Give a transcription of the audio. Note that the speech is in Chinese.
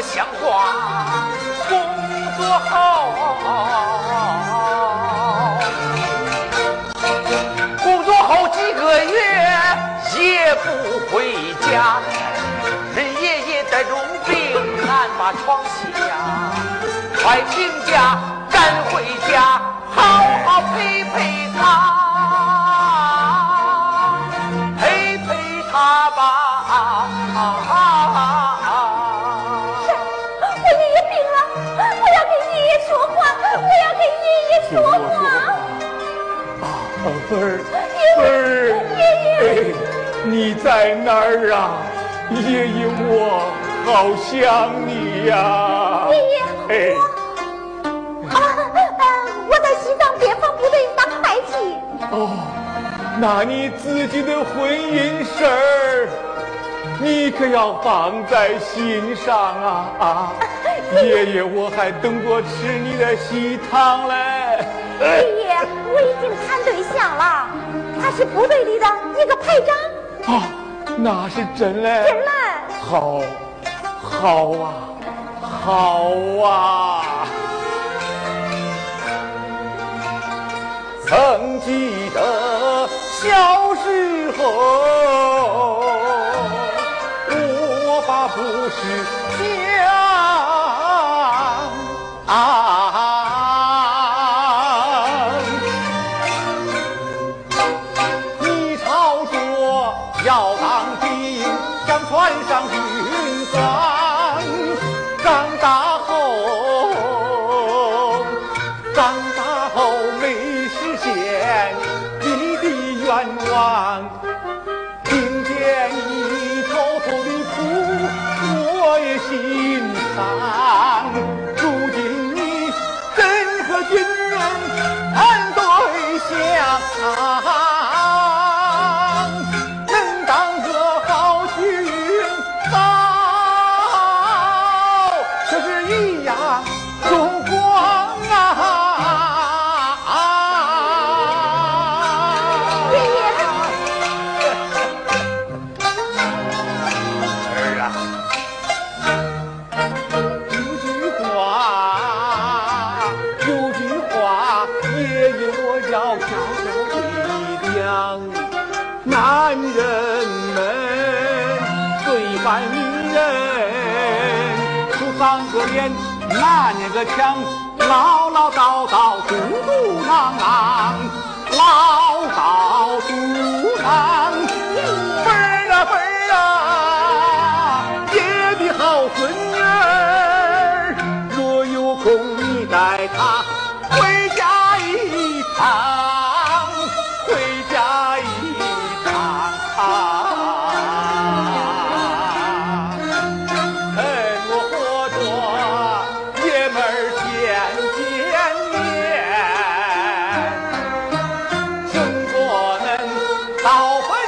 不像话，工作好，工作好几个月也不回家，人爷爷得重病，俺把床下呀，快请假赶回家。爷爷说话。啊，芬儿，芬儿，爷爷，你在哪儿啊？爷爷我。好想你呀，爷爷，我啊，我在西藏边防部队当会计。哦，那你自己的婚姻事儿，你可要放在心上啊啊！爷爷，我还等着吃你的喜糖嘞。爷爷，我已经谈对象了，他是部队里的一个排长。啊，那是真嘞。真嘞。好。好啊，好啊！曾记得小时候，我爸不是啊！你吵着要当兵，想穿上军装。长大后，长大后没实现你的愿望，听见你偷偷的哭，我也心伤。啊，能当个好军嫂，这是一样荣光啊！儿啊，有句话，有句话，爷爷我要讲。男人们最烦女人，出三个脸拿两个枪，唠唠叨叨嘟嘟囔囔，唠叨嘟囔。辈儿啊辈儿啊，爹的好孙女儿，若有空你带他回家一趟。好